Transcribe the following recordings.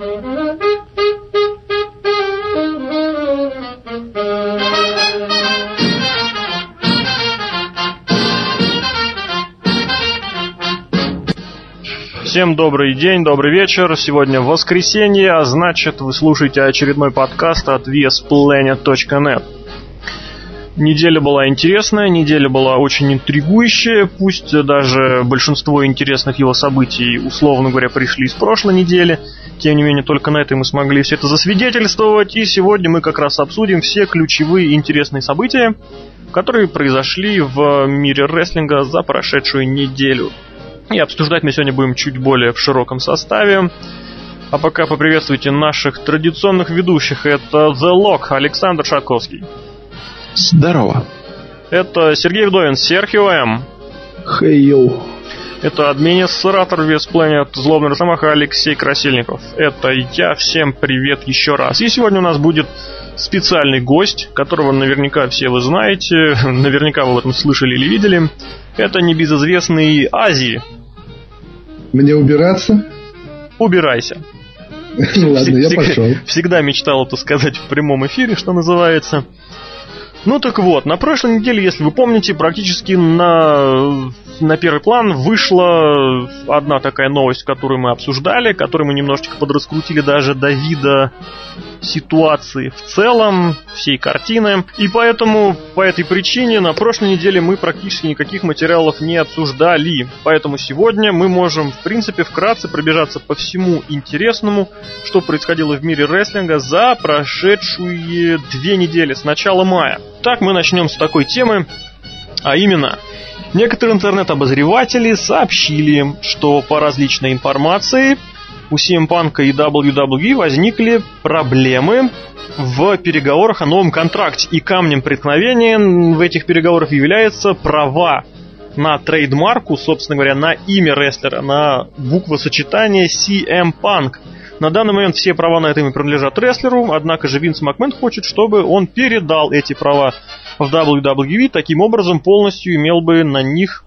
Всем добрый день, добрый вечер. Сегодня воскресенье, а значит вы слушаете очередной подкаст от VSPlanet.net. Неделя была интересная, неделя была очень интригующая, пусть даже большинство интересных его событий, условно говоря, пришли из прошлой недели, тем не менее только на этой мы смогли все это засвидетельствовать, и сегодня мы как раз обсудим все ключевые интересные события, которые произошли в мире рестлинга за прошедшую неделю. И обсуждать мы сегодня будем чуть более в широком составе. А пока поприветствуйте наших традиционных ведущих. Это The Lock, Александр Шатковский. Здорово. Это Сергей Вдовин, Серхио М. Хей, йоу. Это администратор Веспланет Злобный Росомаха Алексей Красильников. Это я. Всем привет еще раз. И сегодня у нас будет специальный гость, которого наверняка все вы знаете, наверняка вы об этом слышали или видели. Это небезызвестный Азии, мне убираться? Убирайся. Ну ладно, я пошел. Всегда мечтал это сказать в прямом эфире, что называется. Ну так вот, на прошлой неделе, если вы помните, практически на, на первый план вышла одна такая новость, которую мы обсуждали, которую мы немножечко подраскрутили даже до вида ситуации в целом, всей картины. И поэтому, по этой причине, на прошлой неделе мы практически никаких материалов не обсуждали. Поэтому сегодня мы можем, в принципе, вкратце пробежаться по всему интересному, что происходило в мире рестлинга за прошедшие две недели с начала мая. Так мы начнем с такой темы, а именно Некоторые интернет-обозреватели сообщили, что по различной информации у CM Punk и WWE возникли проблемы в переговорах о новом контракте. И камнем преткновения в этих переговорах является права на трейдмарку, собственно говоря, на имя рестлера, на буквосочетание CM Punk. На данный момент все права на это имя принадлежат рестлеру, однако же Винс Макмен хочет, чтобы он передал эти права в WWE, таким образом полностью имел бы на них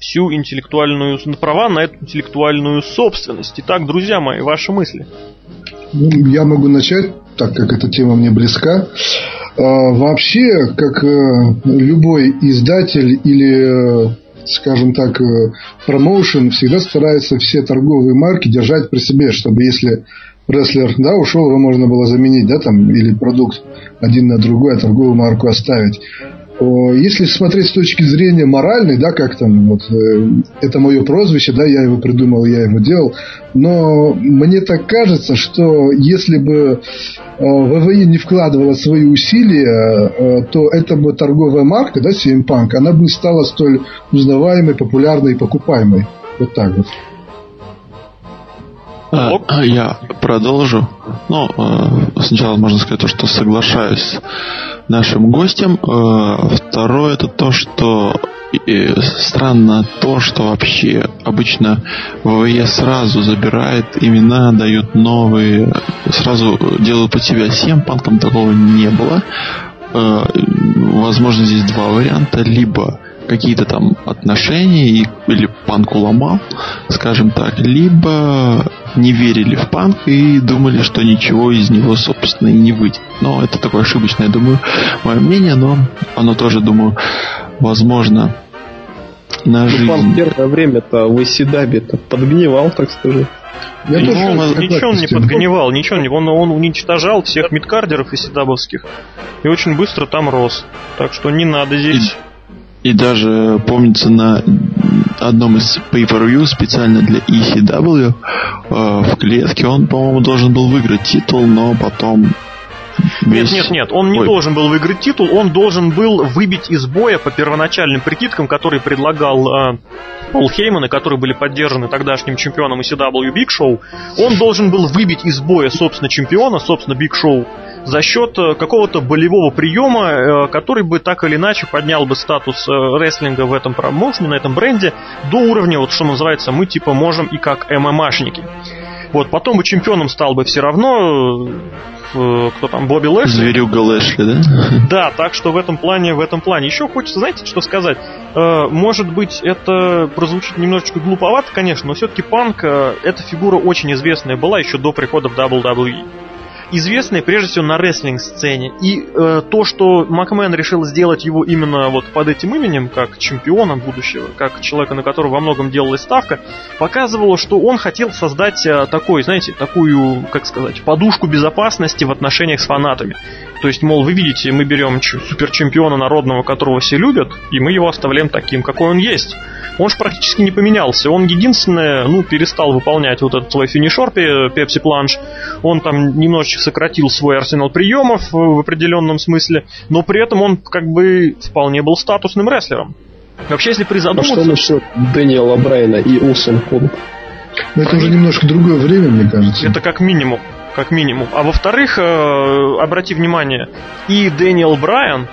всю интеллектуальную права на эту интеллектуальную собственность. Итак, друзья мои, ваши мысли. Ну, я могу начать, так как эта тема мне близка. А, вообще, как э, любой издатель или э, скажем так, э, промоушен всегда старается все торговые марки держать при себе, чтобы если рестлер, да, ушел, его можно было заменить, да, там, или продукт один на другой, а торговую марку оставить. Если смотреть с точки зрения моральной, да, как там, вот, э, это мое прозвище, да, я его придумал, я его делал, но мне так кажется, что если бы э, ВВИ не вкладывала свои усилия, э, то эта бы торговая марка, да, CM Punk, она бы стала столь узнаваемой, популярной и покупаемой. Вот так вот. А, я продолжу. Ну, сначала можно сказать то, что соглашаюсь с нашим гостем. Второе это то, что странно то, что вообще обычно ВВЕ сразу забирает имена, дают новые, сразу делают под себя всем, панком такого не было. Возможно, здесь два варианта. Либо какие-то там отношения или панк уломал, скажем так, либо не верили в панк и думали, что ничего из него, собственно, и не выйдет. Но это такое ошибочное, я думаю, мое мнение, но оно тоже, думаю, возможно на ну, жизнь. Панк первое время-то в Исидабе-то подгнивал, так сказать. Я тоже он, ничего он не подгоневал, ничего не, он, он уничтожал всех мидкардеров и седабовских и очень быстро там рос. Так что не надо здесь и даже, помнится, на одном из pay-per-view специально для ECW э, в клетке он, по-моему, должен был выиграть титул, но потом. Нет, нет, нет, он не Ой. должен был выиграть титул, он должен был выбить из боя по первоначальным прикидкам, которые предлагал э, Пол Хейман, и которые были поддержаны тогдашним чемпионом ECW Биг Шоу. Он должен был выбить из боя, собственно, чемпиона, собственно, Биг Шоу, за счет э, какого-то болевого приема, э, который бы так или иначе поднял бы статус э, рестлинга в этом промоушене, на этом бренде, до уровня, вот что называется, мы типа можем и как ММАшники. Вот, потом бы чемпионом стал бы все равно кто там, Бобби Лэшли. Зверюга Лэшли, да? Да, так что в этом плане, в этом плане. Еще хочется, знаете, что сказать? Э, может быть, это прозвучит немножечко глуповато, конечно, но все-таки Панк, э, эта фигура очень известная была еще до прихода в WWE известный прежде всего на рестлинг-сцене. И э, то, что Макмен решил сделать его именно вот под этим именем, как чемпиона будущего, как человека, на которого во многом делалась ставка, показывало, что он хотел создать э, такой, знаете, такую, как сказать, подушку безопасности в отношениях с фанатами. То есть, мол, вы видите, мы берем суперчемпиона народного, которого все любят, и мы его оставляем таким, какой он есть. Он же практически не поменялся. Он единственное, ну, перестал выполнять вот этот свой финишер Пепси Планш. Он там немножечко сократил свой арсенал приемов в определенном смысле, но при этом он как бы вполне был статусным рестлером. Вообще, если призадуматься... А что насчет Дэниела Брайна и Усон? Ну, это уже немножко другое время, мне кажется. Это как минимум как минимум. А во-вторых, э, обрати внимание, и Дэниел Брайан,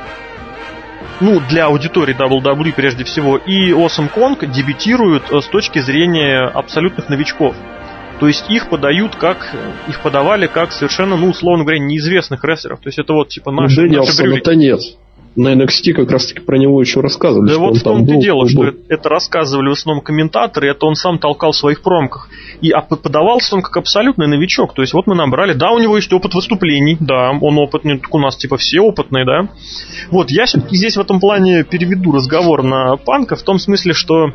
ну, для аудитории WWE прежде всего, и Awesome Kong дебютируют э, с точки зрения абсолютных новичков. То есть их подают как, их подавали как совершенно, ну, условно говоря, неизвестных рестлеров. То есть это вот типа наши... Ну, Дэниелсон нет на NXT как раз таки про него еще рассказывали. Да вот в том-то и дело, что это рассказывали в основном комментаторы, это он сам толкал в своих промках. И подавался он как абсолютный новичок. То есть вот мы набрали, да, у него есть опыт выступлений, да, он опытный, у нас типа все опытные, да. Вот, я все-таки здесь в этом плане переведу разговор на Панка в том смысле, что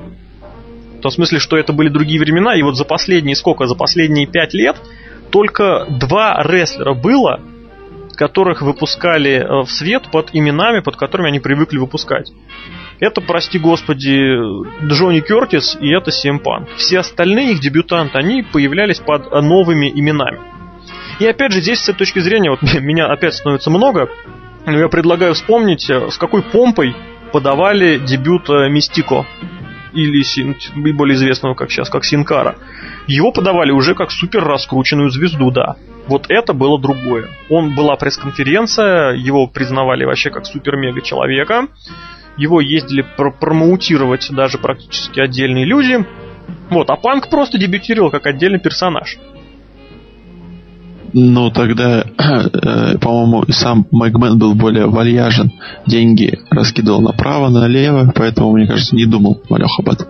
в том смысле, что это были другие времена, и вот за последние сколько, за последние пять лет только два рестлера было, которых выпускали э, в свет под именами, под которыми они привыкли выпускать. Это, прости господи, Джонни Кертис и это Сим Панк. Все остальные их дебютанты, они появлялись под новыми именами. И опять же, здесь с этой точки зрения, вот меня опять становится много, но я предлагаю вспомнить, э, с какой помпой подавали дебют э, Мистико или более известного как сейчас, как Синкара. Его подавали уже как супер раскрученную звезду, да. Вот это было другое. Он была пресс-конференция, его признавали вообще как супер-мега человека. Его ездили пр промоутировать даже практически отдельные люди. Вот, а Панк просто дебютировал как отдельный персонаж. Ну, тогда, э, по-моему, сам Мэгмен был более вальяжен. Деньги раскидывал направо, налево, поэтому, мне кажется, не думал Малех об этом.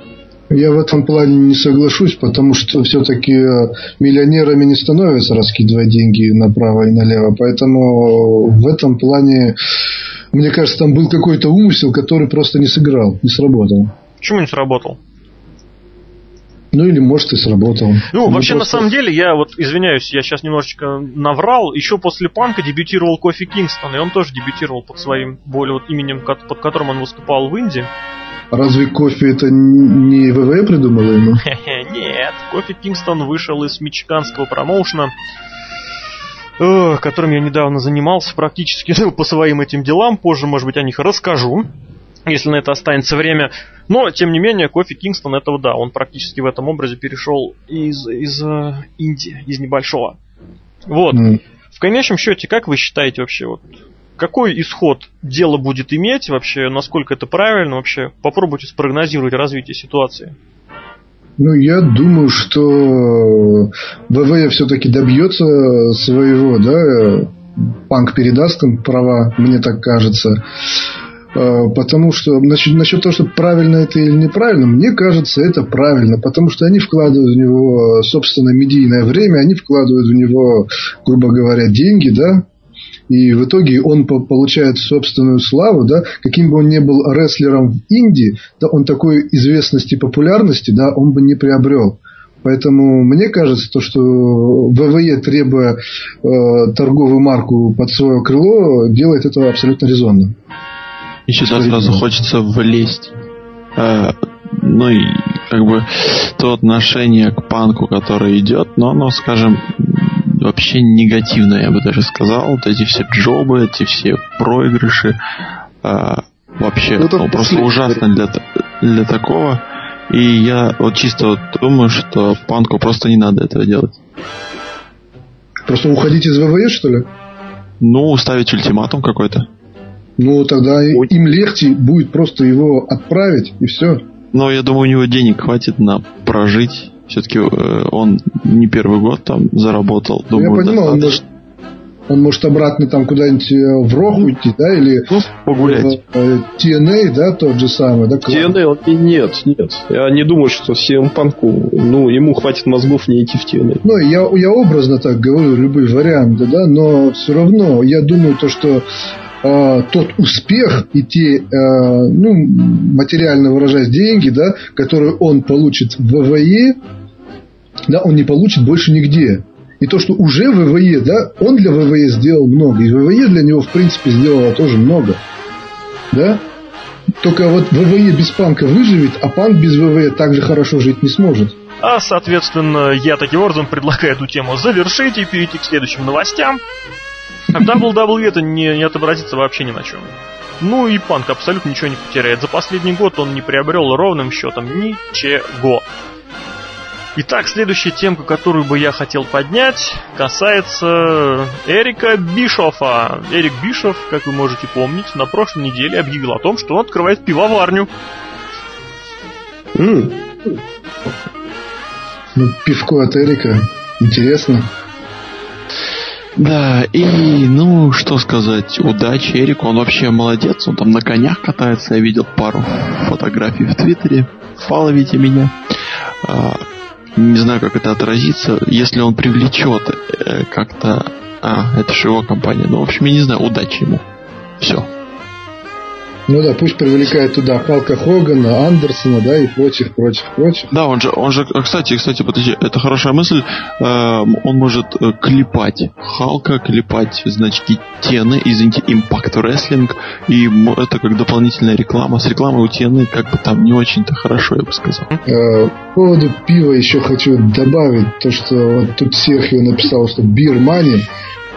Я в этом плане не соглашусь, потому что все-таки э, миллионерами не становятся, раскидывая деньги направо и налево. Поэтому в этом плане, мне кажется, там был какой-то умысел, который просто не сыграл, не сработал. Почему не сработал? Ну или может и сработал. Ну, ну вообще просто... на самом деле, я вот извиняюсь, я сейчас немножечко наврал. Еще после Панка дебютировал Кофи Кингстон, и он тоже дебютировал под своим более вот именем, под которым он выступал в Индии. Разве кофе это не ВВ придумал ему? Нет, кофе Кингстон вышел из мичиганского промоушена, которым я недавно занимался практически по своим этим делам. Позже, может быть, о них расскажу, если на это останется время. Но, тем не менее, кофе Кингстон этого, да, он практически в этом образе перешел из, из uh, Индии, из небольшого. Вот. Mm. В конечном счете, как вы считаете вообще, вот, какой исход дело будет иметь вообще, насколько это правильно вообще? Попробуйте спрогнозировать развитие ситуации. Ну, я думаю, что ВВ все-таки добьется своего, да, Панк передаст им права, мне так кажется. А, потому что насчет, насчет того, что правильно это или неправильно, мне кажется, это правильно. Потому что они вкладывают в него собственное медийное время, они вкладывают в него, грубо говоря, деньги, да, и в итоге он получает собственную славу, да, каким бы он ни был рестлером в Индии, да, он такой известности и популярности, да, он бы не приобрел. Поэтому мне кажется, то, что ВВЕ, требуя э, торговую марку под свое крыло, делает это абсолютно резонно. Еще сразу хочется влезть. Э, ну и как бы то отношение к панку, которое идет, но оно, скажем, вообще негативно, я бы даже сказал. Вот эти все джобы, эти все проигрыши. А, вообще, ну, ну просто ужасно для, для такого. И я вот чисто вот думаю, что Панку просто не надо этого делать. Просто уходить из ВВЕ, что ли? Ну, ставить ультиматум какой-то. Ну, тогда Ой. им легче будет просто его отправить, и все. Но я думаю, у него денег хватит на прожить все-таки э, он не первый год там заработал. Думаю, я понимаю, он может, Он может обратно там куда-нибудь э, в Рох уйти, да, или Ну, погулять. э, TNA, да, тот же самый, да, клан. TNA, и нет, нет. Я не думаю, что CM Punk, ну, ему хватит мозгов не идти в TNA. Ну, я, я образно так говорю, любые варианты, да, но все равно я думаю то, что э, тот успех и те, э, ну, материально выражаясь, деньги, да, которые он получит в ВВЕ, да, он не получит больше нигде. И то, что уже ВВЕ, да, он для ВВЕ сделал много, и ВВЕ для него, в принципе, сделала тоже много. Да? Только вот ВВЕ без панка выживет, а панк без ВВЕ также хорошо жить не сможет. А, соответственно, я таким образом предлагаю эту тему завершить и перейти к следующим новостям. А WWE это не, не отобразится вообще ни на чем. Ну и Панк абсолютно ничего не потеряет. За последний год он не приобрел ровным счетом ничего. Итак, следующая темка, которую бы я хотел поднять, касается Эрика Бишофа. Эрик Бишоф, как вы можете помнить, на прошлой неделе объявил о том, что он открывает пивоварню. М, Ну, пивко от Эрика. Интересно. Да, и, ну, что сказать, удачи Эрику, он вообще молодец, он там на конях катается, я видел пару фотографий в Твиттере, фоловите меня. А, не знаю, как это отразится, если он привлечет э, как-то... А, это же его компания, ну, в общем, я не знаю, удачи ему. Все. Ну да, пусть привлекает туда Халка Хогана, Андерсона, да, и прочих, прочих, прочих. Да, он же, он же, кстати, кстати, подожди, это хорошая мысль. Эм, он может э, клепать Халка, клепать значки Тены, извините, Impact Wrestling, и это как дополнительная реклама. С рекламой у Тены как бы там не очень-то хорошо, я бы сказал. Э, По поводу пива еще хочу добавить то, что вот тут Серхио написал, что бир мани.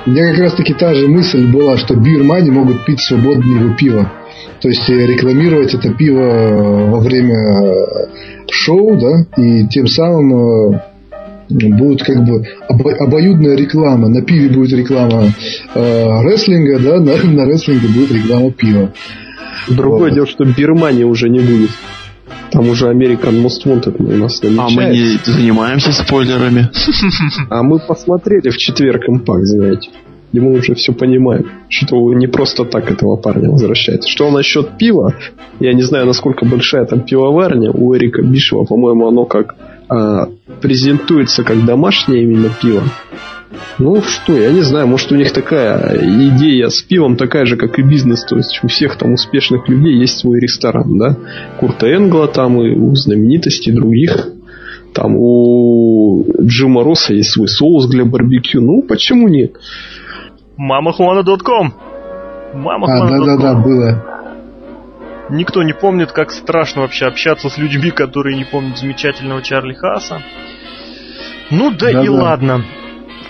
У меня как раз таки та же мысль была, что бир мани могут пить свободно его пиво. То есть э, рекламировать это пиво э, во время э, шоу, да, и тем самым будет как бы обо- обоюдная реклама. На пиве будет реклама э, рестлинга, да, на, на рестлинге будет реклама пива. Другое Вот. дело, что Бирмании уже не будет. Там уже American Most Wanted у нас А мы не занимаемся спойлерами. А мы посмотрели в четверг импакт, знаете. Мы уже все понимаем, что не просто так этого парня возвращается. Что насчет пива, я не знаю, насколько большая там пивоварня у Эрика Бишева, по-моему, оно как а, презентуется как домашнее именно пиво. Ну что, я не знаю, может у них такая идея с пивом такая же, как и бизнес, то есть у всех там успешных людей есть свой ресторан, да? Курта Энгла там и у знаменитостей других. Там у Джима Росса есть свой соус для барбекю. Ну, почему нет? mamahуана.com Мама А, да-да-да, было. Никто не помнит, как страшно вообще общаться с людьми, которые не помнят замечательного Чарли Хаса. Ну да и Да-да. ладно.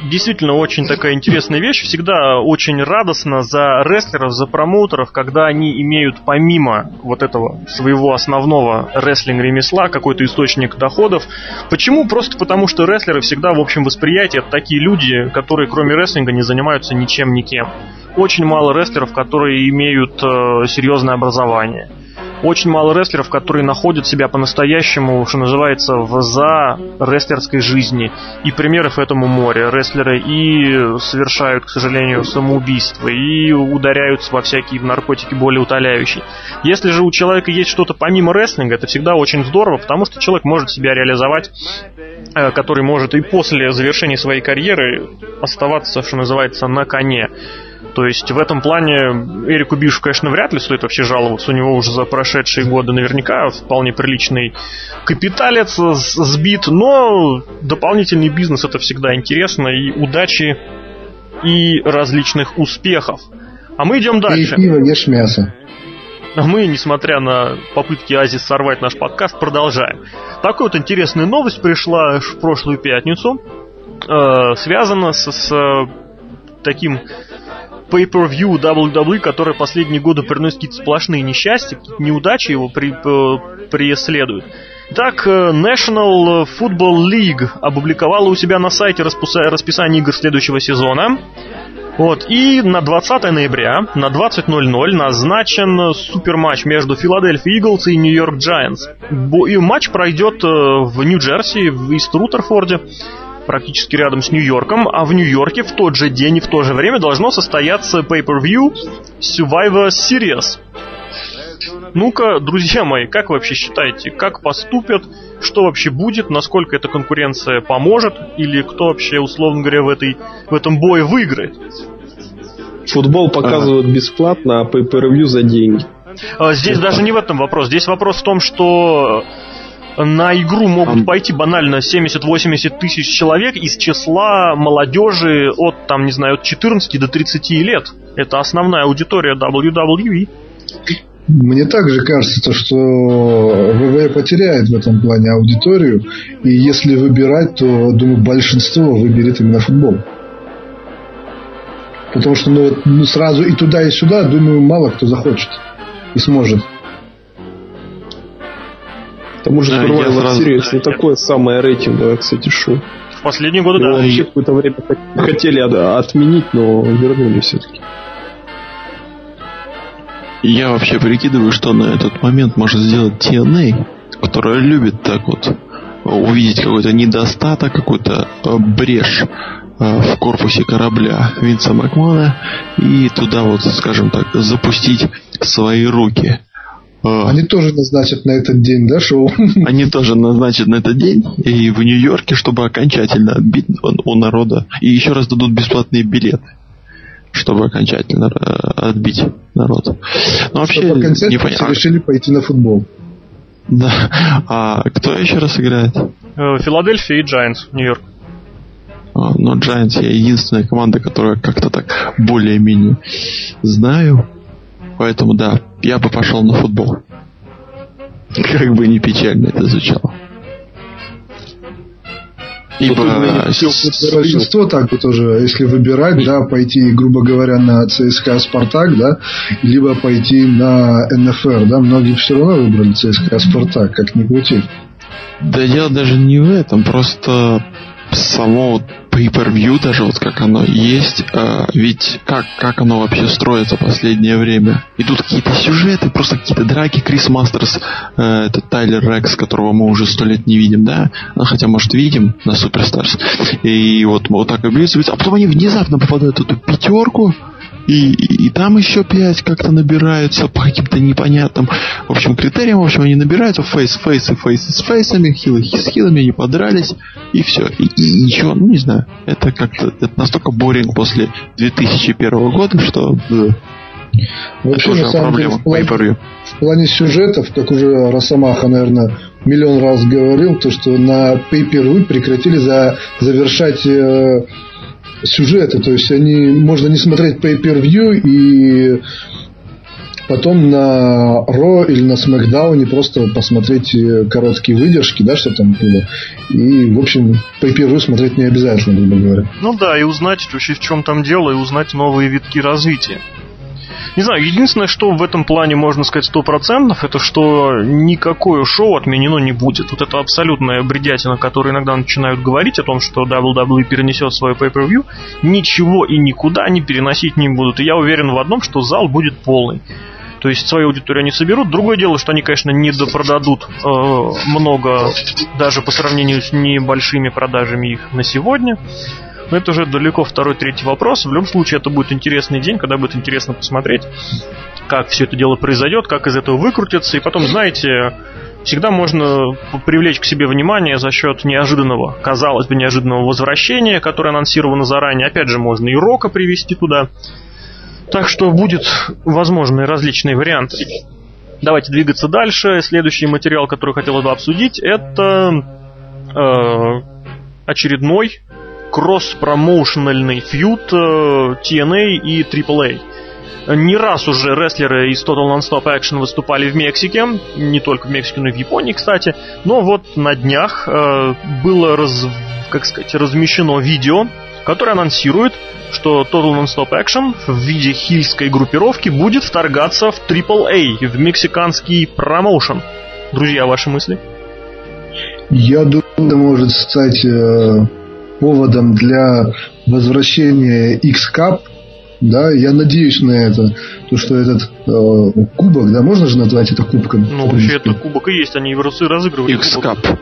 Действительно, очень такая интересная вещь. Всегда очень радостно за рестлеров, за промоутеров, когда они имеют помимо вот этого своего основного рестлинг-ремесла какой-то источник доходов. Почему? Просто потому, что рестлеры всегда в общем восприятии это такие люди, которые кроме рестлинга не занимаются ничем никем. Очень мало рестлеров, которые имеют э, серьезное образование. Очень мало рестлеров, которые находят себя по-настоящему, что называется, в за рестлерской жизни. И примеров этому море. Рестлеры и совершают, к сожалению, самоубийство, и ударяются во всякие наркотики более утоляющие. Если же у человека есть что-то помимо рестлинга, это всегда очень здорово, потому что человек может себя реализовать, э, который может и после завершения своей карьеры оставаться, что называется, на коне. То есть в этом плане Эрику Бишу, конечно, вряд ли стоит вообще жаловаться. У него уже за прошедшие годы наверняка вполне приличный капиталец сбит, но дополнительный бизнес это всегда интересно и удачи и различных успехов. А мы идем дальше. пиво, ешь мясо. А мы, несмотря на попытки Ази сорвать наш подкаст, продолжаем. Такая вот интересная новость пришла в прошлую пятницу. Э, связана с, с, таким pay-per-view WWE, который последние годы приносит какие-то сплошные несчастья, какие-то неудачи его при, э, преследуют. Так, э, National Football League опубликовала у себя на сайте расписание игр следующего сезона. Вот, и на 20 ноября на 20.00 назначен суперматч между Филадельфией Иглс и Нью-Йорк Giants. И матч пройдет э, в Нью-Джерси, в Ист Рутерфорде. Практически рядом с Нью-Йорком, а в Нью-Йорке в тот же день и в то же время должно состояться Pay-Per-View Survivor Series. Ну-ка, друзья мои, как вы вообще считаете, как поступят, что вообще будет, насколько эта конкуренция поможет, или кто вообще, условно говоря, в, этой, в этом бое выиграет? Футбол показывают бесплатно, а pay-per-view за деньги. А, Здесь даже не в этом вопрос. Здесь вопрос в том, что на игру могут пойти банально 70-80 тысяч человек из числа молодежи от, там, не знаю, от 14 до 30 лет. Это основная аудитория WWE. Мне также кажется, то, что ВВ потеряет в этом плане аудиторию. И если выбирать, то, думаю, большинство выберет именно футбол. Потому что ну, ну, сразу и туда, и сюда, думаю, мало кто захочет и сможет. К тому же Да, Survivor я сразу- Series не такое самое рейтинговое, кстати, шоу. В последние годы, Его да. вообще какое-то время хотели от- отменить, но вернули все-таки. Я вообще прикидываю, что на этот момент может сделать TNA, которая любит так вот увидеть какой-то недостаток, какую-то э, брешь э, в корпусе корабля Винса Макмана и туда вот, скажем так, запустить свои руки. Э, Они тоже назначат на этот день, да, шоу? Они тоже назначат на этот день и в Нью-Йорке, чтобы окончательно отбить у народа. И еще раз дадут бесплатные билеты, чтобы окончательно э, отбить народ. Ну, вообще, все непонятно. решили пойти на футбол. Да. А кто еще раз играет? Э, Филадельфия и Giants, Нью-Йорк. А, Ну, Giants я единственная команда, которая как-то так более-менее знаю. Поэтому, да, я бы пошел на футбол. Как бы не печально это звучало. Ибо с- Большинство так бы тоже, если выбирать, да, пойти, грубо говоря, на ЦСКА Спартак, да, либо пойти на НФР, да, многие все равно выбрали ЦСКА Спартак, как ни крути. Да дело даже не в этом, просто само pay-per-view даже вот как оно есть, а, ведь как, как оно вообще строится последнее время? Идут какие-то сюжеты, просто какие-то драки, Крис Мастерс, э, это Тайлер Рекс, которого мы уже сто лет не видим, да? Ну, хотя, может, видим на Суперстарс. И вот, вот так и бьются, а потом они внезапно попадают в эту пятерку, и, и, и там еще пять как-то набираются по каким-то непонятным, в общем, критериям. В общем, они набираются фейс, фейсы, фейсы с фейсами, хилы с хилами, они подрались, и все. И, и ничего, ну не знаю. Это как-то это настолько боринг после 2001 года, что э, Вообще, это на самом деле, проблема в плане, pay-per-view. в плане сюжетов, как уже Росомаха, наверное, миллион раз говорил, то, что на pay прекратили за, завершать э, сюжеты. То есть они можно не смотреть pay-per-view и потом на Ро или на Смакдауне просто посмотреть э, короткие выдержки, да, что там было. И, в общем, pay смотреть не обязательно, грубо говоря. Ну да, и узнать вообще в чем там дело, и узнать новые витки развития. Не знаю, единственное, что в этом плане можно сказать сто процентов, это что никакое шоу отменено не будет. Вот это абсолютная бредятина, которую иногда начинают говорить о том, что WWE перенесет свой pay-per-view, ничего и никуда не переносить не будут. И я уверен в одном, что зал будет полный. То есть свою аудиторию они соберут. Другое дело, что они, конечно, не допродадут э, много, даже по сравнению с небольшими продажами их на сегодня. Но это уже далеко второй, третий вопрос. В любом случае, это будет интересный день, когда будет интересно посмотреть, как все это дело произойдет, как из этого выкрутиться. И потом, знаете, всегда можно привлечь к себе внимание за счет неожиданного, казалось бы, неожиданного возвращения, которое анонсировано заранее. Опять же, можно и Рока привести туда. Так что будет возможны различные варианты. Давайте двигаться дальше. Следующий материал, который хотелось бы обсудить, это э, очередной кросс-промоушенальный фьюд э, TNA и AAA. Не раз уже рестлеры из Total Non-Stop Action выступали в Мексике, не только в Мексике, но и в Японии, кстати. Но вот на днях э, было, раз, как сказать, размещено видео, которое анонсирует, что Total Non-Stop Action в виде хильской группировки будет вторгаться в AAA, в мексиканский промоушен. Друзья, ваши мысли? Я думаю, это может стать э, поводом для возвращения X-Cup. Да, я надеюсь на это. То, что этот э, кубок, да, можно же назвать это кубком? Ну, в вообще, это кубок и есть, они его раз- разыгрывают. X-Cup.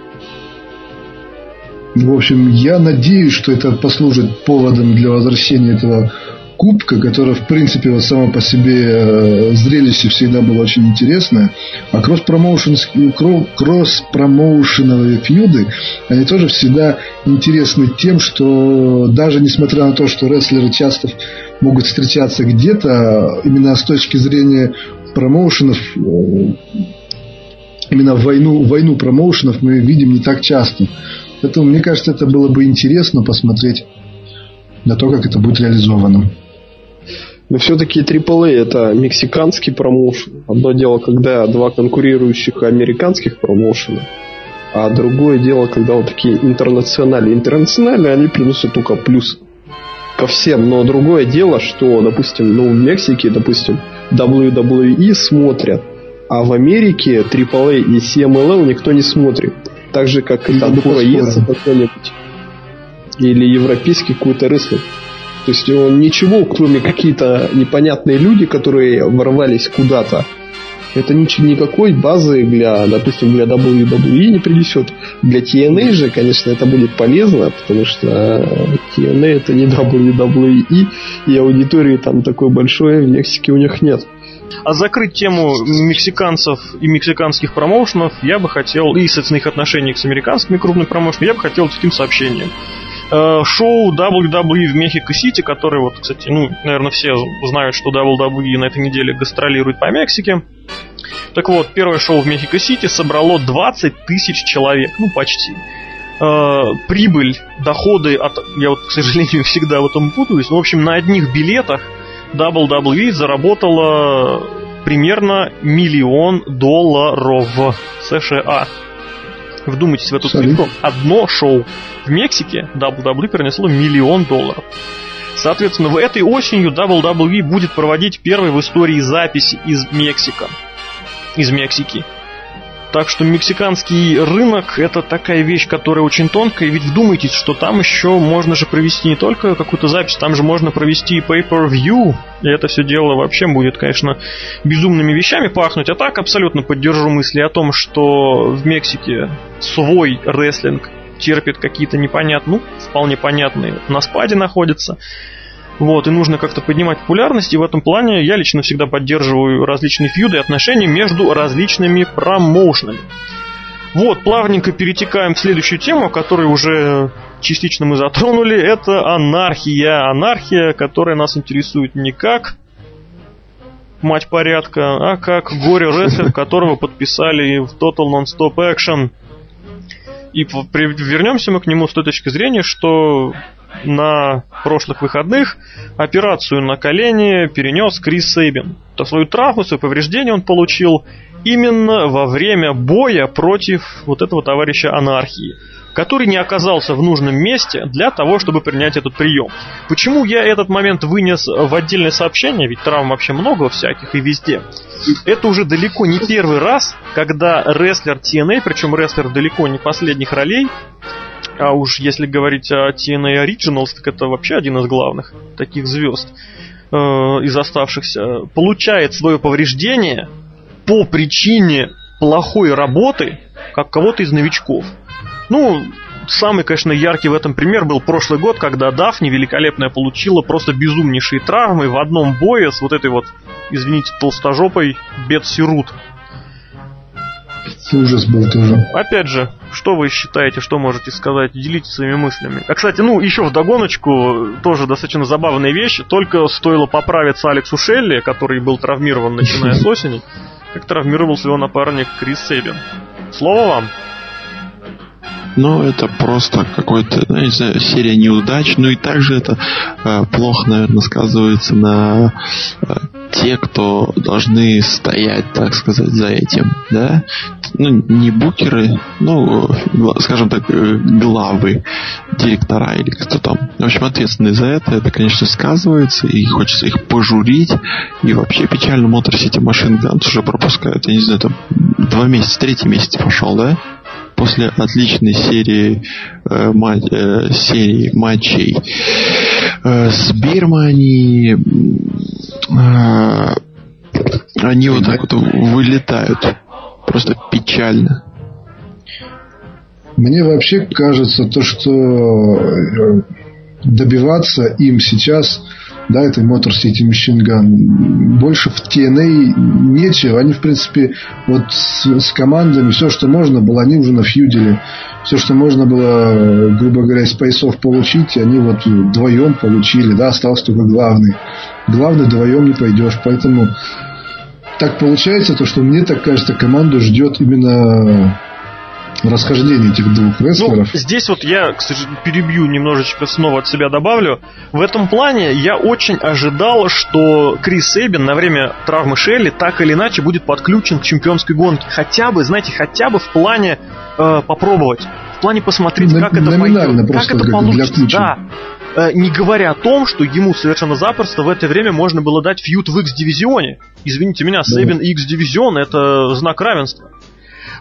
В общем, я надеюсь, что это послужит поводом для возвращения этого кубка, которая, в принципе, вот само по себе э, зрелище всегда было очень интересное. А кросс-промоушеновые фьюды, они тоже всегда интересны тем, что даже несмотря на то, что рестлеры часто могут встречаться где-то, именно с точки зрения промоушенов, э, именно войну, войну промоушенов мы видим не так часто. Поэтому, мне кажется, это было бы интересно посмотреть на то, как это будет реализовано. Но все-таки AAA это мексиканский промоушен. Одно дело, когда два конкурирующих американских промоушена, а другое дело, когда вот такие интернациональные. Интернациональные они приносят только плюс ко всем. Но другое дело, что, допустим, ну, в Мексике, допустим, WWE смотрят, а в Америке AAA и CMLL никто не смотрит. Так же, как и там какой-нибудь. Или европейский какой-то рестлинг. То есть он ничего, кроме какие-то непонятные люди, которые ворвались куда-то, это ничего, никакой базы для, допустим, для WWE не принесет. Для TNA же, конечно, это будет полезно, потому что TNA это не WWE, и аудитории там такой большой в Мексике у них нет. А закрыть тему мексиканцев и мексиканских промоушенов я бы хотел, и, соответственно, их отношений с американскими крупными промоушенами, я бы хотел таким сообщением. Э, шоу WWE в Мехико-Сити, который, вот, кстати, ну, наверное, все знают, что WWE на этой неделе гастролирует по Мексике. Так вот, первое шоу в Мехико-Сити собрало 20 тысяч человек, ну, почти. Э, прибыль, доходы от... Я вот, к сожалению, всегда в этом путаюсь. Но, в общем, на одних билетах WWE заработала примерно миллион долларов США. Вдумайтесь в эту цифру. Одно шоу в Мексике WWE принесло миллион долларов. Соответственно, в этой осенью WWE будет проводить первый в истории записи из Мексика. Из Мексики. Так что мексиканский рынок это такая вещь, которая очень тонкая. Ведь вдумайтесь, что там еще можно же провести не только какую-то запись, там же можно провести pay-per-view. И это все дело вообще будет, конечно, безумными вещами пахнуть. А так абсолютно поддержу мысли о том, что в Мексике свой рестлинг терпит какие-то непонятные, ну, вполне понятные, на спаде находится. Вот, и нужно как-то поднимать популярность, и в этом плане я лично всегда поддерживаю различные фьюды и отношения между различными промоушенами. Вот, плавненько перетекаем в следующую тему, которую уже частично мы затронули. Это анархия. Анархия, которая нас интересует не как мать порядка, а как горе рестлер, которого подписали в Total Non-Stop Action. И вернемся мы к нему с той точки зрения, что на прошлых выходных операцию на колени перенес Крис Сейбин. То свою травму, свое повреждение он получил именно во время боя против вот этого товарища анархии который не оказался в нужном месте для того, чтобы принять этот прием. Почему я этот момент вынес в отдельное сообщение, ведь травм вообще много всяких и везде. Это уже далеко не первый раз, когда рестлер TNA, причем рестлер далеко не последних ролей, а уж если говорить о TNA Originals, так это вообще один из главных таких звезд э, из оставшихся, получает свое повреждение по причине плохой работы как кого-то из новичков. Ну, самый, конечно, яркий в этом пример был прошлый год, когда Дафни великолепная получила просто безумнейшие травмы в одном бое с вот этой вот, извините, толстожопой Бет Сирут. Ужас был тоже. Опять же, что вы считаете, что можете сказать? Делитесь своими мыслями. А, кстати, ну, еще в догоночку, тоже достаточно забавная вещь. Только стоило поправиться Алексу Шелли, который был травмирован начиная с осени, как травмировался его напарник Крис Сейбин. Слово вам. Ну, это просто какой-то, ну, не знаю, серия неудач. Ну и также это э, плохо, наверное, сказывается на э, те, кто должны стоять, так сказать, за этим, да? Ну, не букеры, ну, скажем так, э, главы, директора или кто там. В общем, ответственные за это, это, конечно, сказывается, и хочется их пожурить. И вообще печально Motor City Machine Guns уже пропускают, я не знаю, там два месяца, третий месяц пошел, да? После отличной серии, э, ма- э, серии матчей э, с Бирмани э, они вот так вот вылетают. Просто печально. Мне вообще кажется то, что э, добиваться им сейчас, да, этой Motor City Machine Gun, больше в TNA нечего. Они, в принципе, вот с, с командами все, что можно было, они уже нафьюдили. Все, что можно было, грубо говоря, из поясов получить, они вот вдвоем получили, да, остался только главный. Главный вдвоем не пойдешь, поэтому так получается, то, что мне так кажется, команду ждет именно расхождение этих двух рестлеров. Ну, здесь вот я, к сожалению, перебью немножечко, снова от себя добавлю. В этом плане я очень ожидал, что Крис Эббин на время травмы Шелли так или иначе будет подключен к чемпионской гонке. Хотя бы, знаете, хотя бы в плане э, попробовать. В плане посмотреть, На- как это пойдет. Как это для получится. ключа. Да. Э, Не говоря о том, что ему совершенно запросто в это время можно было дать фьют в X-дивизионе. Извините меня, Сэбин и X-дивизион это знак равенства.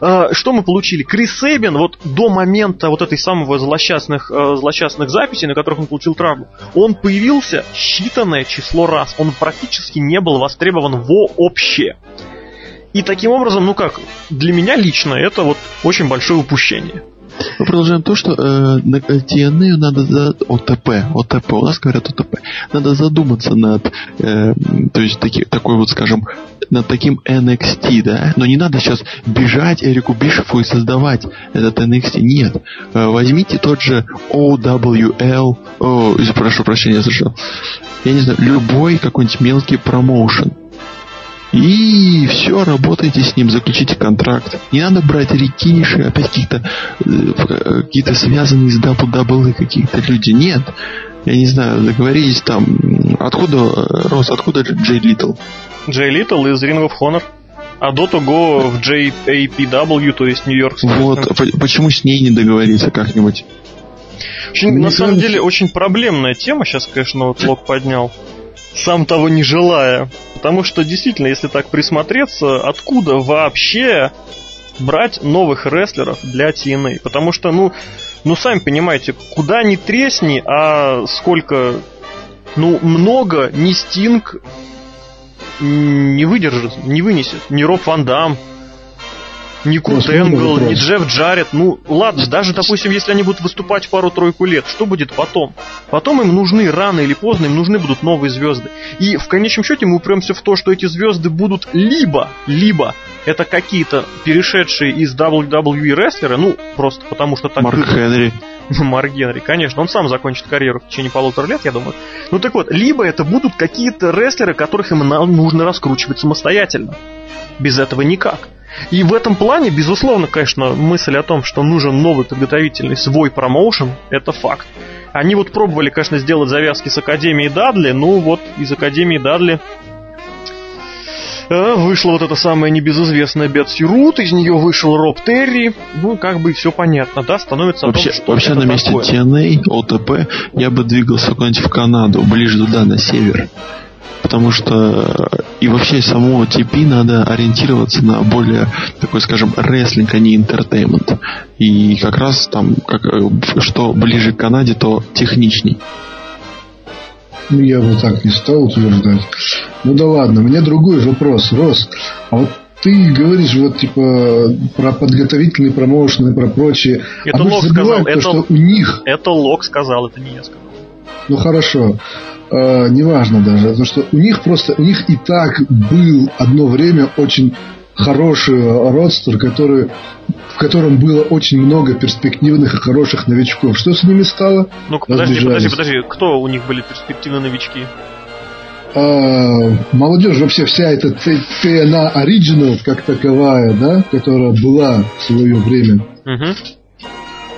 Э, Что мы получили? Крис Сэбин вот до момента вот этой самого злосчастных, э, злосчастных записей, на которых он получил травму, он появился считанное число раз. Он практически не был востребован вообще. И таким образом, ну как, для меня лично это вот очень большое упущение. Мы продолжаем то, что э, на TNA надо за ОТП, ОТП, у нас говорят ОТП, надо задуматься над, э, то есть таки, такой вот, скажем, над таким NXT, да, но не надо сейчас бежать Эрику Бишефу и создавать этот NXT, нет, Э, возьмите тот же OWL, о, прошу прощения, я зашел, я не знаю, любой какой-нибудь мелкий промоушен, и все, работайте с ним, заключите контракт. Не надо брать рекиши, опять какие-то э, какие-то связанные с WWE какие-то люди. Нет. Я не знаю, договорились там. Откуда, э, Рос, откуда Джей Литл? Джей Литл из Ring of Honor. А до того в JAPW, то есть Нью-Йорк. Вот, по- почему с ней не договориться как-нибудь? Очень, на самом деле очень проблемная тема. Сейчас, конечно, вот Лок поднял. Сам того не желая. Потому что действительно, если так присмотреться, откуда вообще брать новых рестлеров для TNA? Потому что, ну, ну сами понимаете, куда ни тресни, а сколько, ну, много ни Стинг не выдержит, не вынесет. Ни Роб Ван Дам, ни Курт Возможно, Энгл, ни Джефф Джаред. Ну, ладно, даже, допустим, если они будут выступать пару-тройку лет, что будет потом? Потом им нужны, рано или поздно, им нужны будут новые звезды. И в конечном счете мы упремся в то, что эти звезды будут либо, либо это какие-то перешедшие из WWE рестлеры, ну, просто потому что так Марк. Хенри. Марк Генри, конечно, он сам закончит карьеру в течение полутора лет, я думаю. Ну так вот, либо это будут какие-то рестлеры, которых им нужно раскручивать самостоятельно. Без этого никак. И в этом плане, безусловно, конечно, мысль о том, что нужен новый подготовительный свой промоушен, это факт. Они вот пробовали, конечно, сделать завязки с Академией Дадли, ну вот из Академии Дадли вышла вот эта самая небезызвестная Бетси Рут, из нее вышел Роб Терри, ну как бы все понятно, да, становится о том, Вообще, что вообще на месте такое. TNA, ОТП, я бы двигался куда-нибудь в Канаду, ближе туда, на север. Потому что э, и вообще самому TP надо ориентироваться на более такой, скажем, рестлинг, а не entertainment. И как раз там, как, э, что ближе к Канаде, то техничней. Ну, я бы так не стал утверждать. Ну да ладно, у меня другой вопрос. Рос, а вот ты говоришь вот типа про подготовительные промоушены, про прочее. Это а Лок сказал, то, это- что у них, Это Лок сказал, это не я сказал. ну хорошо, э, неважно даже, потому что у них просто, у них и так был одно время очень хороший родстер, который, в котором было очень много перспективных и хороших новичков. Что с ними стало? Ну-ка, подожди, подожди, подожди, кто у них были перспективные новички? А, молодежь вообще вся эта TNA Original как таковая, да, которая была в свое время,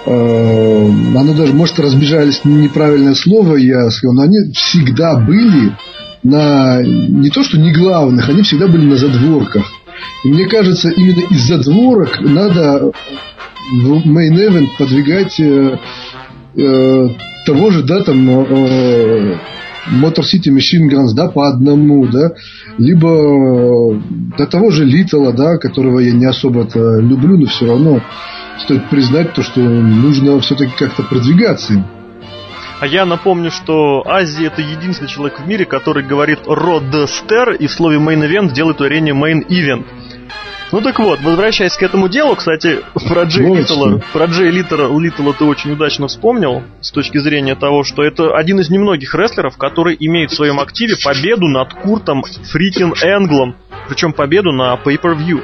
э, оно даже, может, разбежались неправильное слово, я сказал, но они всегда были на, не то что не главных, они всегда были на задворках. И мне кажется, именно из задворок надо в Main Event подвигать э, э, того же, да, там, э, Motor City Machine Guns, да, по одному, да, либо э, до того же Литла, да, которого я не особо-то люблю, но все равно стоит признать то, что нужно все-таки как-то продвигаться им. А я напомню, что Ази это единственный человек в мире, который говорит родстер и в слове main event делает ударение main event. Ну так вот, возвращаясь к этому делу, кстати, про Джей Литтла, про Джей Литтла, Литтла ты очень удачно вспомнил, с точки зрения того, что это один из немногих рестлеров, который имеет в своем активе победу над Куртом Фрикин Энглом, причем победу на Pay-Per-View.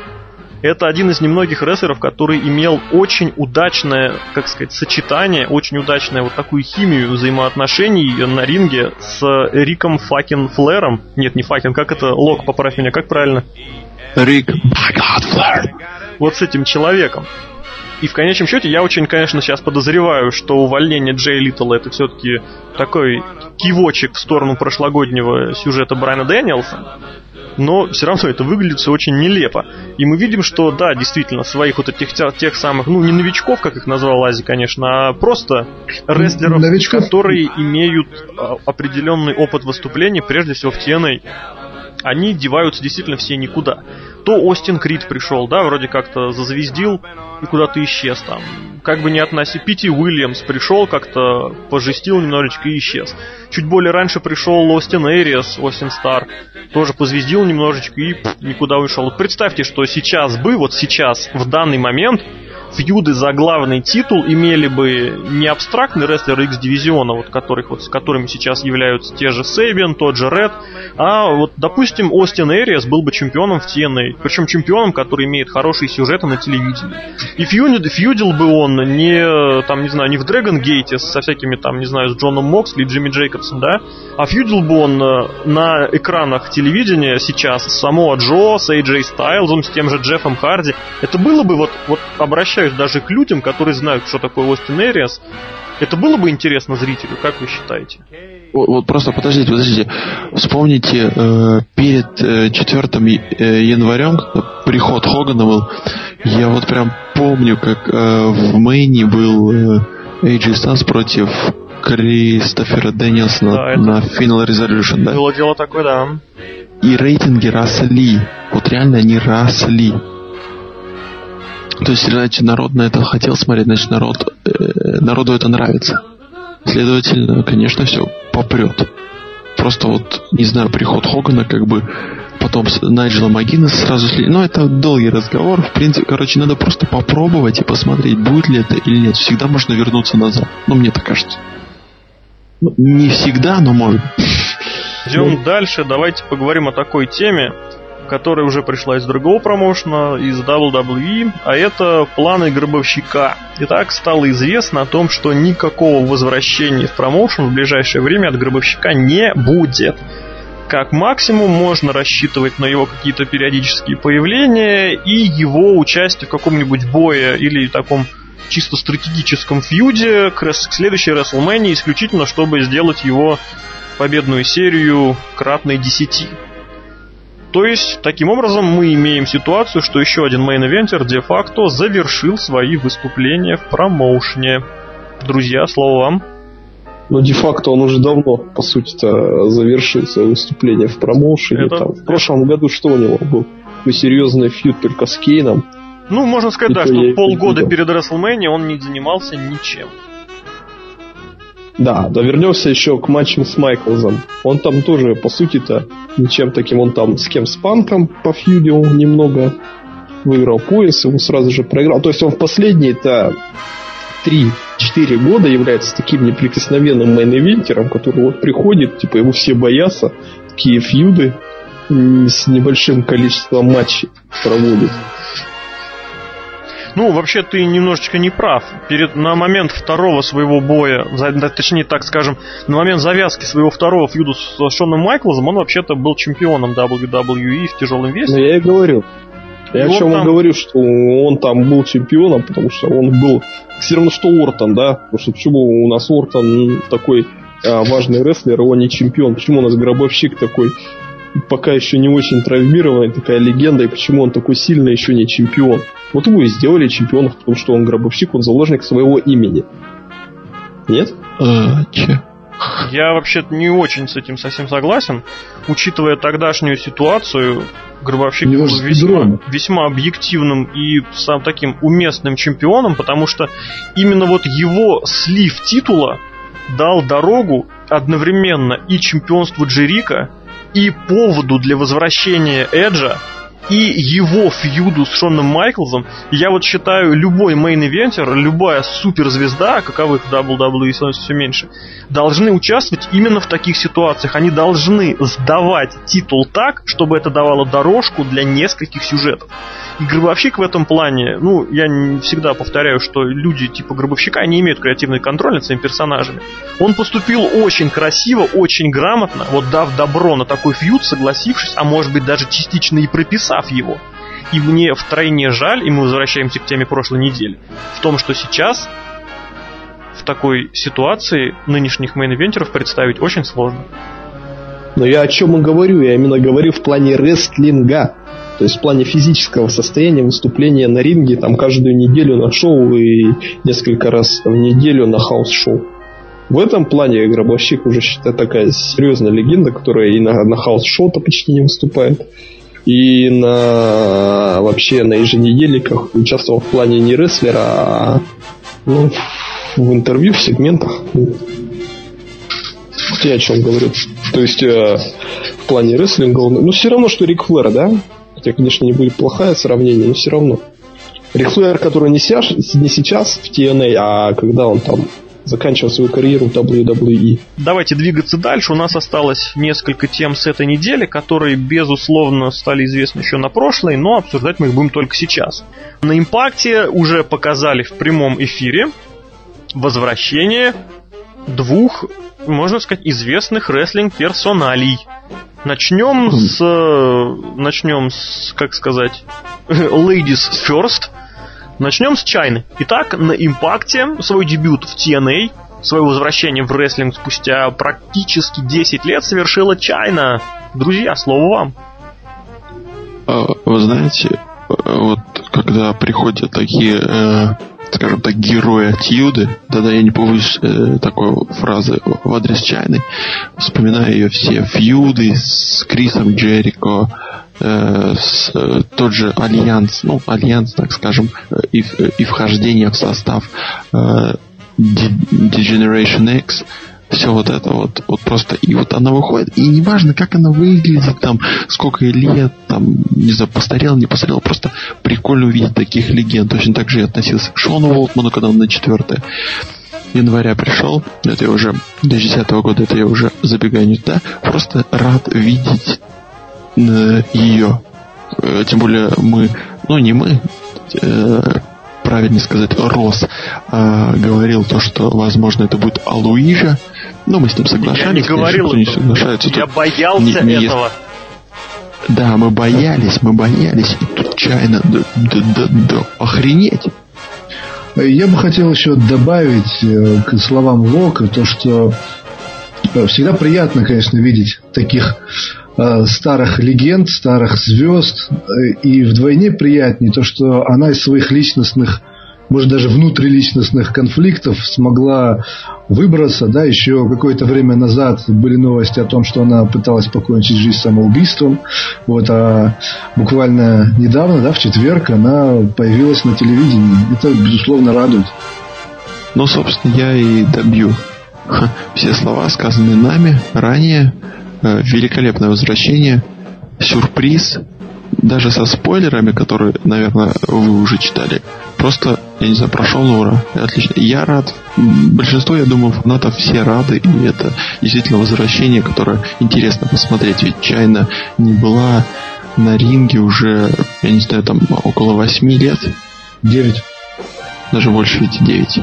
Это один из немногих рестлеров, который имел очень удачное, как сказать, сочетание, очень удачное вот такую химию взаимоотношений на ринге с Риком Факин Флэром. Нет, не Факин, как это? Лок, поправь меня, как правильно? Рик. Вот с этим человеком. И в конечном счете я очень, конечно, сейчас подозреваю, что увольнение Джей Литтла это все-таки такой кивочек в сторону прошлогоднего сюжета Брайана Дэниелса но все равно это выглядит все очень нелепо. И мы видим, что да, действительно, своих вот этих тех самых, ну не новичков, как их назвал Ази, конечно, а просто рестлеров, новичков. которые имеют а, определенный опыт выступлений, прежде всего в TNA они деваются действительно все никуда. То Остин Крид пришел, да, вроде как-то зазвездил и куда-то исчез там. Как бы не относи, Пити Уильямс пришел, как-то пожестил немножечко и исчез. Чуть более раньше пришел Остин Эриас, Остин Стар, тоже позвездил немножечко и пff, никуда ушел. Вот представьте, что сейчас бы, вот сейчас, в данный момент, фьюды за главный титул имели бы не абстрактный рестлер X-дивизиона, вот которых вот с которыми сейчас являются те же Сейбин, тот же Ред, а вот, допустим, Остин Эриас был бы чемпионом в TNA, причем чемпионом, который имеет хорошие сюжеты на телевидении. И фьюдил, фьюдил бы он не, там, не знаю, не в Dragon Gate со всякими, там, не знаю, с Джоном Моксли, Джимми Джейкобсом, да, а фьюдил бы он э, на экранах телевидения сейчас с Джо, с AJ Стайлзом, с тем же Джеффом Харди. Это было бы, вот, вот обращаясь обращаюсь даже к людям, которые знают, что такое Остин Эриас. Это было бы интересно зрителю, как вы считаете? Вот, вот просто подождите, подождите. Вспомните, э, перед э, 4 э, январем, когда приход Хогана был, я вот прям помню, как э, в Мэйне был э, AJ Styles против Кристофера Дэниелсона да, на Final Resolution, да? Было дело такое, да. И рейтинги росли. Вот реально они росли. То есть, значит, народ на это хотел смотреть, значит, народ, э, народу это нравится. Следовательно, конечно, все попрет. Просто вот, не знаю, приход Хогана, как бы потом Найджела Магинес сразу слили. Ну, это долгий разговор. В принципе, короче, надо просто попробовать и посмотреть, будет ли это или нет. Всегда можно вернуться назад. Ну, мне так кажется. Ну, не всегда, но может. Идем ну. дальше. Давайте поговорим о такой теме которая уже пришла из другого промоушена, из WWE, а это планы Гробовщика. Итак, стало известно о том, что никакого возвращения в промоушен в ближайшее время от Гробовщика не будет. Как максимум можно рассчитывать на его какие-то периодические появления и его участие в каком-нибудь бое или таком чисто стратегическом feud е к следующей WrestleMania исключительно, чтобы сделать его победную серию кратной 10. То есть, таким образом, мы имеем ситуацию, что еще один main-eventer де-факто завершил свои выступления в промоушне. Друзья, слово вам. Ну, де-факто он уже давно, по сути-то, завершил свое выступление в промоушене. Это... Там, в прошлом году что у него был? Ну, серьезный фьют только с Кейном. Ну, можно сказать, да, что полгода перед WrestleMania он не занимался ничем. Да, да вернемся еще к матчам с Майклзом. Он там тоже, по сути-то, ничем таким, он там с кем с Панком по фьюдил немного выиграл пояс, его сразу же проиграл. То есть он в последние-то 3-4 года является таким неприкосновенным main-eventer ом, который вот приходит, типа его все боятся, такие feud ы с небольшим количеством матчей проводит. Ну, вообще ты немножечко не прав. Перед, на момент второго своего боя, точнее так скажем, на момент завязки своего второго feud а с Шоном Майклзом, он вообще-то был чемпионом WWE в тяжелом весе. Ну, я и говорю. Я и о чем там... говорю, что он там был чемпионом, потому что он был все равно, что Ортон, да? Потому что почему у нас Ортон такой а, важный рестлер, его не чемпион? Почему у нас гробовщик такой пока еще не очень травмированный, такая легенда, и почему он такой сильный, еще не чемпион? Вот его и сделали чемпионом, потому что он гробовщик, он заложник своего имени. Нет? А, че? Я вообще не очень с этим совсем согласен. Учитывая тогдашнюю ситуацию, Гробовщик был весьма, весьма объективным и сам таким уместным чемпионом, потому что именно вот его слив титула дал дорогу одновременно и чемпионству Джерика, и поводу для возвращения Эджа, и его feud у с Шоном Майклзом, я вот считаю, любой main-eventer, любая суперзвезда, каковых WWE становится все меньше, должны участвовать именно в таких ситуациях. Они должны сдавать титул так, чтобы это давало дорожку для нескольких сюжетов. И Гробовщик в этом плане, ну, я всегда повторяю, что люди типа Гробовщика не имеют креативный контроль над своими персонажами. Он поступил очень красиво, очень грамотно, вот дав добро на такой фьюд, согласившись, а может быть даже частично и прописав его. И мне втройне жаль, и мы возвращаемся к теме прошлой недели, в том, что сейчас в такой ситуации нынешних main-eventer ов представить очень сложно. Но я о чем и говорю, я именно говорю в плане рестлинга. То есть в плане физического состояния выступления на ринге там каждую неделю на шоу и несколько раз в неделю на house show. В этом плане Гробовщик уже считаю такая серьезная легенда, которая и на, на house show -то почти не выступает. И на вообще на еженедельниках участвовал в плане не рестлера, а ну, в интервью, в сегментах. Я о чем говорю. То есть э, в плане рестлинга, он, ну все равно, что Рик Флэр, да? Хотя, конечно, не будет плохое сравнение, но все равно. Рик Флэр, который не, сейчас, не сейчас в TNA, а когда он там заканчивал свою карьеру в WWE. Давайте двигаться дальше. У нас осталось несколько тем с этой недели, которые, безусловно, стали известны еще на прошлой, но обсуждать мы их будем только сейчас. На импакте уже показали в прямом эфире возвращение двух, можно сказать, известных рестлинг-персоналей. Начнем с... Начнем с, как сказать, ladies first. Начнем с Чайны. Итак, на импакте свой дебют в TNA, свое возвращение в рестлинг спустя практически 10 лет совершила Чайна. Друзья, слово вам. А, вы знаете, вот когда приходят такие э, скажем так, герои Attitude, тогда я не побоюсь э, такой фразы в адрес Чайны, вспоминаю ее все фьюды с Крисом Джерико, с, э, тот же Альянс, ну, Альянс, так скажем, э, и, и вхождение в состав э, Degeneration X, все вот это вот, вот просто, и вот она выходит, и неважно, как она выглядит, там, сколько ей лет, там, не знаю, постарел, не постарел, просто прикольно увидеть таких легенд. Точно так же я относился к Шону Волтману, когда он на 4 января пришел, это я уже, до 10 года, это я уже забегаю не туда, просто рад видеть э, ее. Э, тем более мы, ну не мы, э, правильнее сказать, Рос э, говорил то, что, возможно, это будет Алуижа. Но мы с ним соглашались. Я не говорил никто не соглашается. Я боялся не, не этого. Да, мы боялись, мы боялись. И тут чайно, да, да, да, да, охренеть. Я бы хотел еще добавить э, к словам Вока то, что э, всегда приятно, конечно, видеть таких э, старых легенд, старых звезд. И вдвойне приятнее то, что она из своих личностных может, даже внутриличностных конфликтов смогла выбраться. Да, еще какое-то время назад были новости о том, что она пыталась покончить жизнь самоубийством. Вот, а буквально недавно, да, в четверг, она появилась на телевидении. Это, безусловно, радует. Ну, собственно, я и добью все слова, сказанные нами ранее. Э, великолепное возвращение, сюрприз, даже со спойлерами, которые, наверное, вы уже читали, просто, я не знаю, прошел на ура. Отлично. Я рад. Большинство, я думаю, фанатов все рады, и это действительно возвращение, которое интересно посмотреть. Ведь Чайна не была на ринге уже, я не знаю, там около восьми лет. Девять. Даже больше, ведь девять.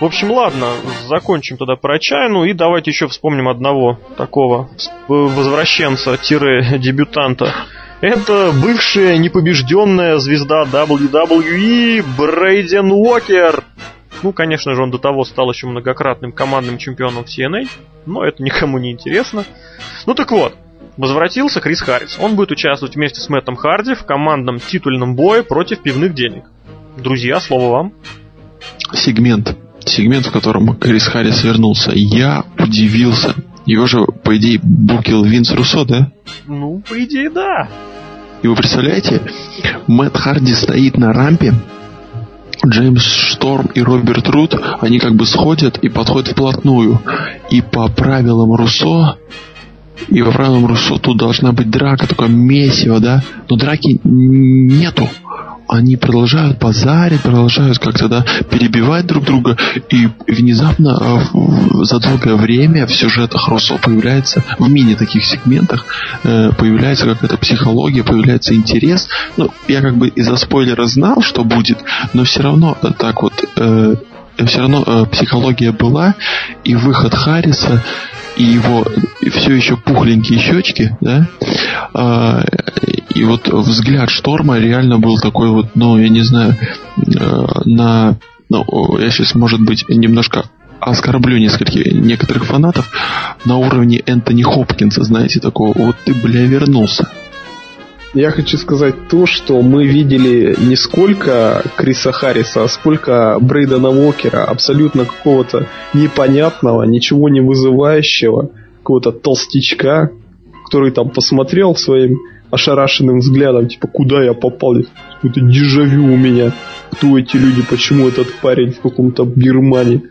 В общем, ладно, закончим тогда про Чайну и давайте еще вспомним одного такого возвращенца-дебютанта это бывшая непобежденная звезда WWE Брейден Уокер. Ну, конечно же, он до того стал еще многократным командным чемпионом TNA, но это никому не интересно. Ну так вот, возвратился Крис Харрис. Он будет участвовать вместе с Мэттом Харди в командном титульном бое против пивных денег. Друзья, слово вам. Сегмент. Сегмент, в котором Крис Харрис вернулся. Я удивился. Его же, по идее, букил Винс Руссо, да? Ну, по идее, да. И вы представляете, Мэтт Харди стоит на рампе, Джеймс Шторм и Роберт Рут, они как бы сходят и подходят вплотную. И по правилам Руссо И во правильном Руссо тут должна быть драка, такое месиво, да? Но драки нету они продолжают базарить, продолжают как-то да, перебивать друг друга, и внезапно э, за долгое время в сюжетах Руссо появляется, в мини-таких сегментах, э, появляется какая-то психология, появляется интерес. Ну, я как бы из-за спойлера знал, что будет, но все равно так вот все равно э, психология была, и выход Харриса, и его все еще пухленькие щечки, да, э, и вот взгляд Шторма реально был такой вот, ну, я не знаю, э, на... Ну, я сейчас, может быть, немножко оскорблю нескольких, некоторых фанатов на уровне Энтони Хопкинса, знаете, такого, вот ты, бля, вернулся. Я хочу сказать то, что мы видели не сколько Криса Харриса, а сколько Брейдена Уокера, абсолютно какого-то непонятного, ничего не вызывающего, какого-то толстячка, который там посмотрел своим ошарашенным взглядом, типа, куда я попал? Какое-то дежавю у меня. Кто эти люди? Почему этот парень в каком-то Бирмане?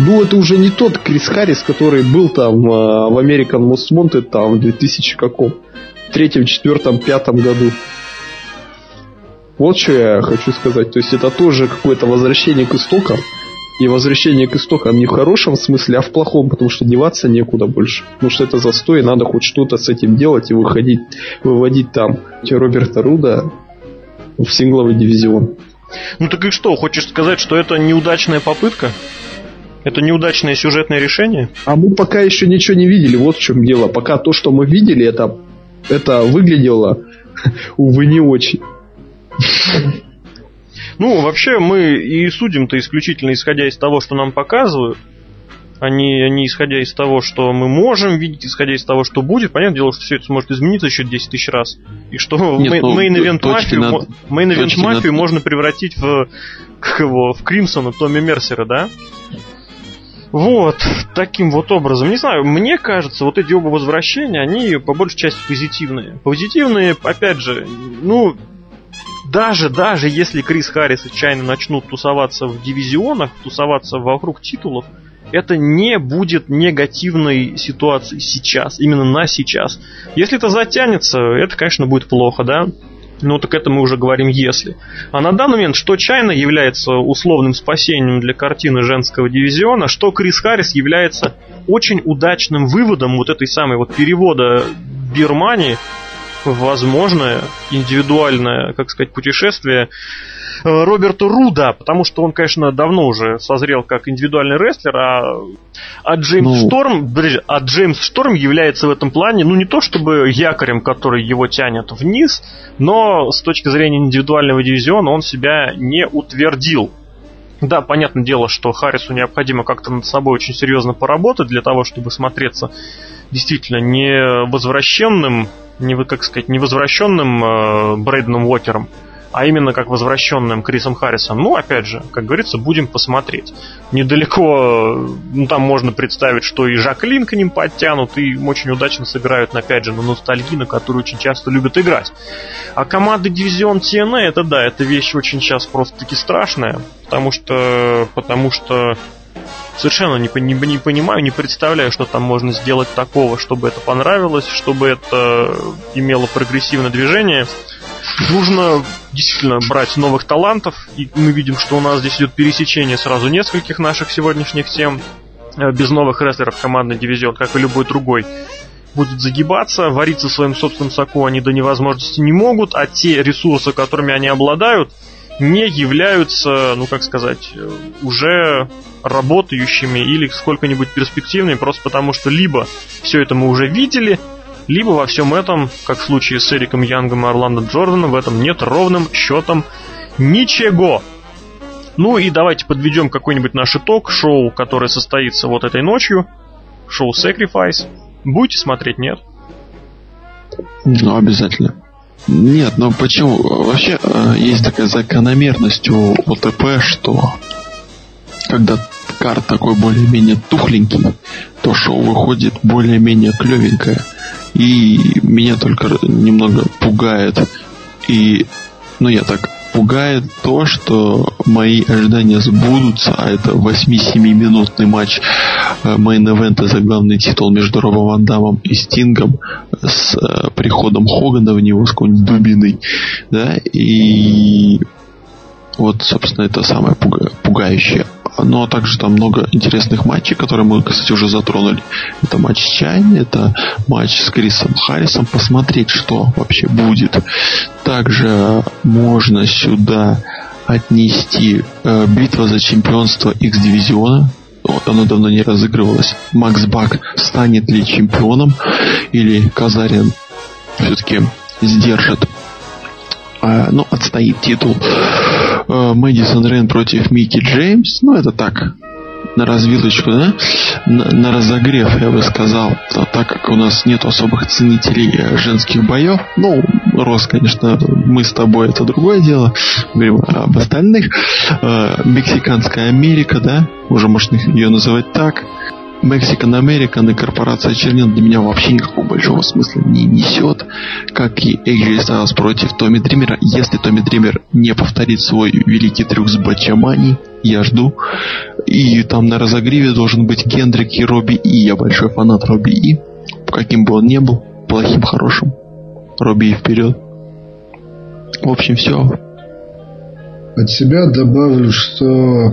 Ну, это уже не тот Крис Харрис, который был там э, в American Most Wanted там в 2000 каком? Третьем, четвертом, пятом году. Вот что я хочу сказать. То есть это тоже какое-то возвращение к истокам. И возвращение к истокам не в хорошем смысле, а в плохом, потому что деваться некуда больше. Потому что это застой, и надо хоть что-то с этим делать и выходить, выводить там Роберта Руда в сингловый дивизион. Ну так и что, хочешь сказать, что это неудачная попытка? Это неудачное сюжетное решение? А мы пока еще ничего не видели, вот в чем дело. Пока то, что мы видели, это, это выглядело, увы, не очень. Ну, вообще, мы и судим-то исключительно исходя из того, что нам показывают, а не, а не исходя из того, что мы можем видеть, исходя из того, что будет. Понятное дело, что все это сможет измениться еще 10 тысяч раз. И что Нет, ну, main event мафию, над... main мафию над... можно превратить в, как его, в Кримсона Томми Мерсера, да? Вот, таким вот образом. Не знаю, мне кажется, вот эти оба возвращения, они по большей части позитивные. Позитивные, опять же, ну, даже, даже если Крис Харрис и Чайна начнут тусоваться в дивизионах, тусоваться вокруг титулов, это не будет негативной ситуацией сейчас, именно на сейчас. Если это затянется, это, конечно, будет плохо, да? Ну, так это мы уже говорим «если». А на данный момент, что Чайна является условным спасением для картины женского дивизиона, что Крис Харрис является очень удачным выводом вот этой самой вот перевода Бирмании возможное индивидуальное, как сказать, путешествие Роберта Руда, потому что он, конечно, давно уже созрел как индивидуальный рестлер, а, а Джеймс ну... Шторм, а Джеймс Шторм является в этом плане, ну не то чтобы якорем, который его тянет вниз, но с точки зрения индивидуального дивизиона он себя не утвердил. Да, понятное дело, что Харрису необходимо как-то над собой очень серьезно поработать для того, чтобы смотреться действительно не возвращенным не, как сказать, не возвращенным э, Брейденом Уокером, а именно как возвращенным Крисом Харрисом. Ну, опять же, как говорится, будем посмотреть. Недалеко, ну, там можно представить, что и Жаклин к ним подтянут, и очень удачно сыграют, опять же, на ностальгии, на которую очень часто любят играть. А команда Дивизион TNA, это да, это вещь очень сейчас просто-таки страшная, потому что, потому что совершенно не, не, не понимаю, не представляю, что там можно сделать такого, чтобы это понравилось, чтобы это имело прогрессивное движение. Нужно действительно брать новых талантов, и мы видим, что у нас здесь идет пересечение сразу нескольких наших сегодняшних тем. Э, без новых рестлеров командный дивизион, как и любой другой, будет загибаться, вариться в своем собственном соку они до невозможности не могут, а те ресурсы, которыми они обладают, не являются, ну как сказать, уже работающими или сколько-нибудь перспективными, просто потому что либо все это мы уже видели, либо во всем этом, как в случае с Эриком Янгом и Орландо Джорданом, в этом нет ровным счетом ничего. Ну и давайте подведем какой-нибудь наш итог шоу, которое состоится вот этой ночью. Шоу Sacrifice. Будете смотреть, нет? Ну, обязательно. Нет, ну почему? Вообще э, есть такая закономерность у ОТП, что когда карт такой более-менее тухленький, то шоу выходит более-менее клевенькое. И меня только немного пугает. И, ну я так пугает то, что мои ожидания сбудутся, а это 8-7-минутный матч мейн-эвента за главный титул между Робом Ван Дамом и Стингом с э, приходом Хогана в него с какой-нибудь дубиной, да, и вот, собственно, это самое пуга- пугающее. Ну, а также там много интересных матчей, которые мы, кстати, уже затронули. Это матч с Чайни, это матч с Крисом Харрисом. Посмотреть, что вообще будет. Также можно сюда отнести э, битва за чемпионство X-дивизиона. Вот, оно давно не разыгрывалось. Макс Бак станет ли чемпионом или Казарин все-таки сдержит э, ну, отстоит титул Мэдисон Рейн против Микки Джеймс. Ну, это так, на развилочку, да? На, на разогрев, я бы сказал. Так как у нас нет особых ценителей э, женских боев. Ну, Рос, конечно, мы с тобой это другое дело. Говорим об остальных. Э, Мексиканская Америка, да? Уже можно ее называть так. Mexican American и корпорация Чернил для меня вообще никакого большого смысла не несет, как и AJ Styles против Томми Дримера. Если Томми Дример не повторит свой великий трюк с Бачамани, я жду. И там на разогреве должен быть Кендрик и Робби И. Я большой фанат Робби И. Каким бы он ни был, плохим, хорошим. Робби И вперед. В общем, все. От себя добавлю, что,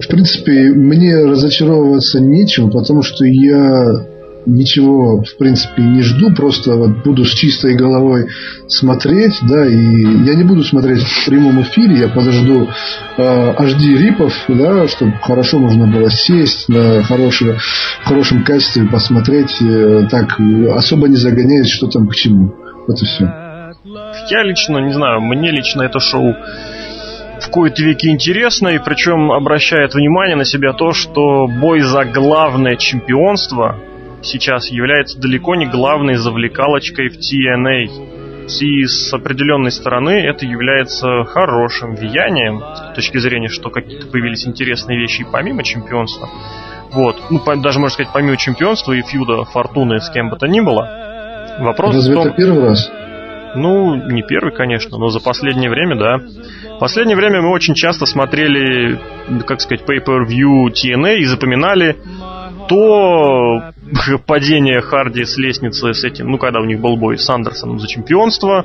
в принципе, мне разочаровываться нечем, потому что я ничего, в принципе, не жду, просто вот буду с чистой головой смотреть, да, и я не буду смотреть в прямом эфире, я подожду э, HD рипов, да, чтобы хорошо можно было сесть на хорошее, в хорошем качестве посмотреть, э, так особо не загоняясь, что там к чему. Вот и все. Я лично, не знаю, мне лично это шоу в кои-то веки интересно, и причем обращает внимание на себя то, что бой за главное чемпионство сейчас является далеко не главной завлекалочкой в TNA. И с определенной стороны это является хорошим влиянием с точки зрения, что какие-то появились интересные вещи и помимо чемпионства. Вот. Ну, даже, можно сказать, помимо чемпионства и фьюда Фортуны с кем бы то ни было. Вопрос Разве в том... это первый раз? Ну, не первый, конечно, но за последнее время, да. В последнее время мы очень часто смотрели, как сказать, pay-per-view TNA и запоминали то падение Харди с лестницы с этим, ну, когда у них был бой с Андерсоном за чемпионство,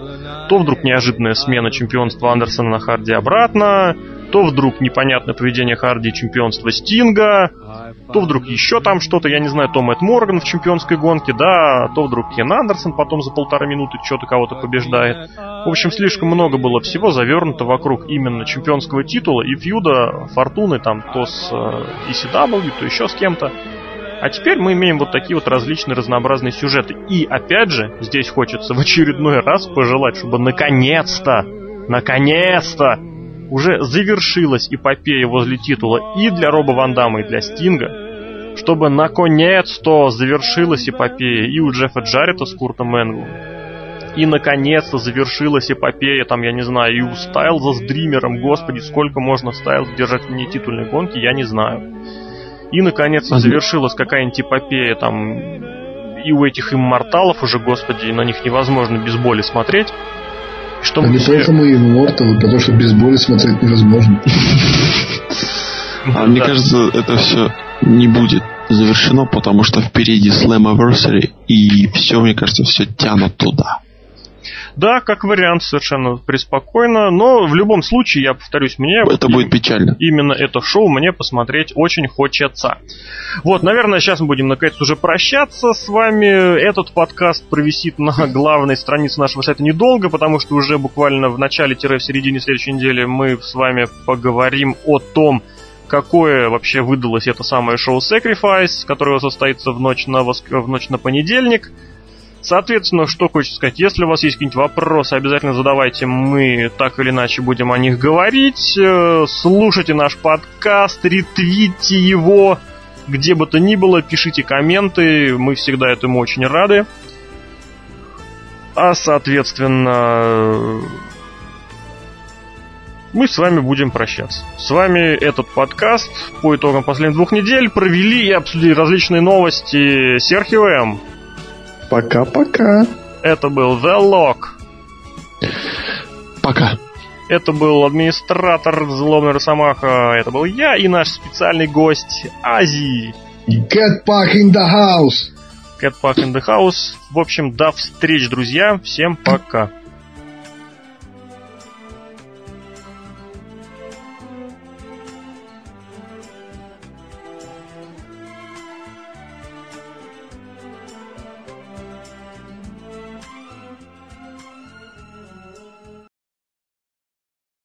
то вдруг неожиданная смена чемпионства Андерсона на Харди обратно, то вдруг непонятное поведение Харди и чемпионства Стинга, то вдруг еще там что-то, я не знаю, то Мэтт Морган в чемпионской гонке, да, то вдруг Кен Андерсон потом за полторы минуты что-то кого-то побеждает. В общем, слишком много было всего завернуто вокруг именно чемпионского титула и фьюда Фортуны там то с э, ECW, то еще с кем-то. А теперь мы имеем вот такие вот различные разнообразные сюжеты. И опять же, здесь хочется в очередной раз пожелать, чтобы наконец-то, наконец-то уже завершилась эпопея возле титула и для Роба Ван Дамма, и для Стинга, чтобы наконец-то завершилась эпопея и у Джеффа Джарета с Куртом Энглом, и наконец-то завершилась эпопея, там, я не знаю, и у Стайлза с Дримером, господи, сколько можно Стайлз держать в ней титульной гонки, я не знаю. И наконец-то ага. завершилась какая-нибудь эпопея, там, и у этих имморталов уже, господи, на них невозможно без боли смотреть. Что а не поэтому и Immortal, потому что без боли смотреть невозможно. А мне кажется, это все не будет завершено, потому что впереди Slammiversary, и все, мне кажется, все тянут туда. Да, как вариант, совершенно преспокойно, но в любом случае, я повторюсь, мне... Это вот будет печально. Именно это шоу мне посмотреть очень хочется. Вот, наверное, сейчас мы будем наконец уже прощаться с вами. Этот подкаст провисит на главной странице нашего сайта недолго, потому что уже буквально в начале-в середине следующей недели мы с вами поговорим о том, какое вообще выдалось это самое шоу Sacrifice, которое состоится в ночь на, воск... в ночь на понедельник. Соответственно, что хочется сказать, если у вас есть какие-нибудь вопросы, обязательно задавайте, мы так или иначе будем о них говорить. Э, слушайте наш подкаст, ретвитите его, где бы то ни было, пишите комменты, мы всегда этому очень рады. А, соответственно, мы с вами будем прощаться. С вами этот подкаст по итогам последних двух недель провели и обсудили различные новости Серхио М. Пока-пока. Это был The Lock. Пока. Это был администратор Злобный Росомаха. Это был я и наш специальный гость Азии. Get back in the house! Cat Pack in the House. В общем, до встреч, друзья. Всем пока.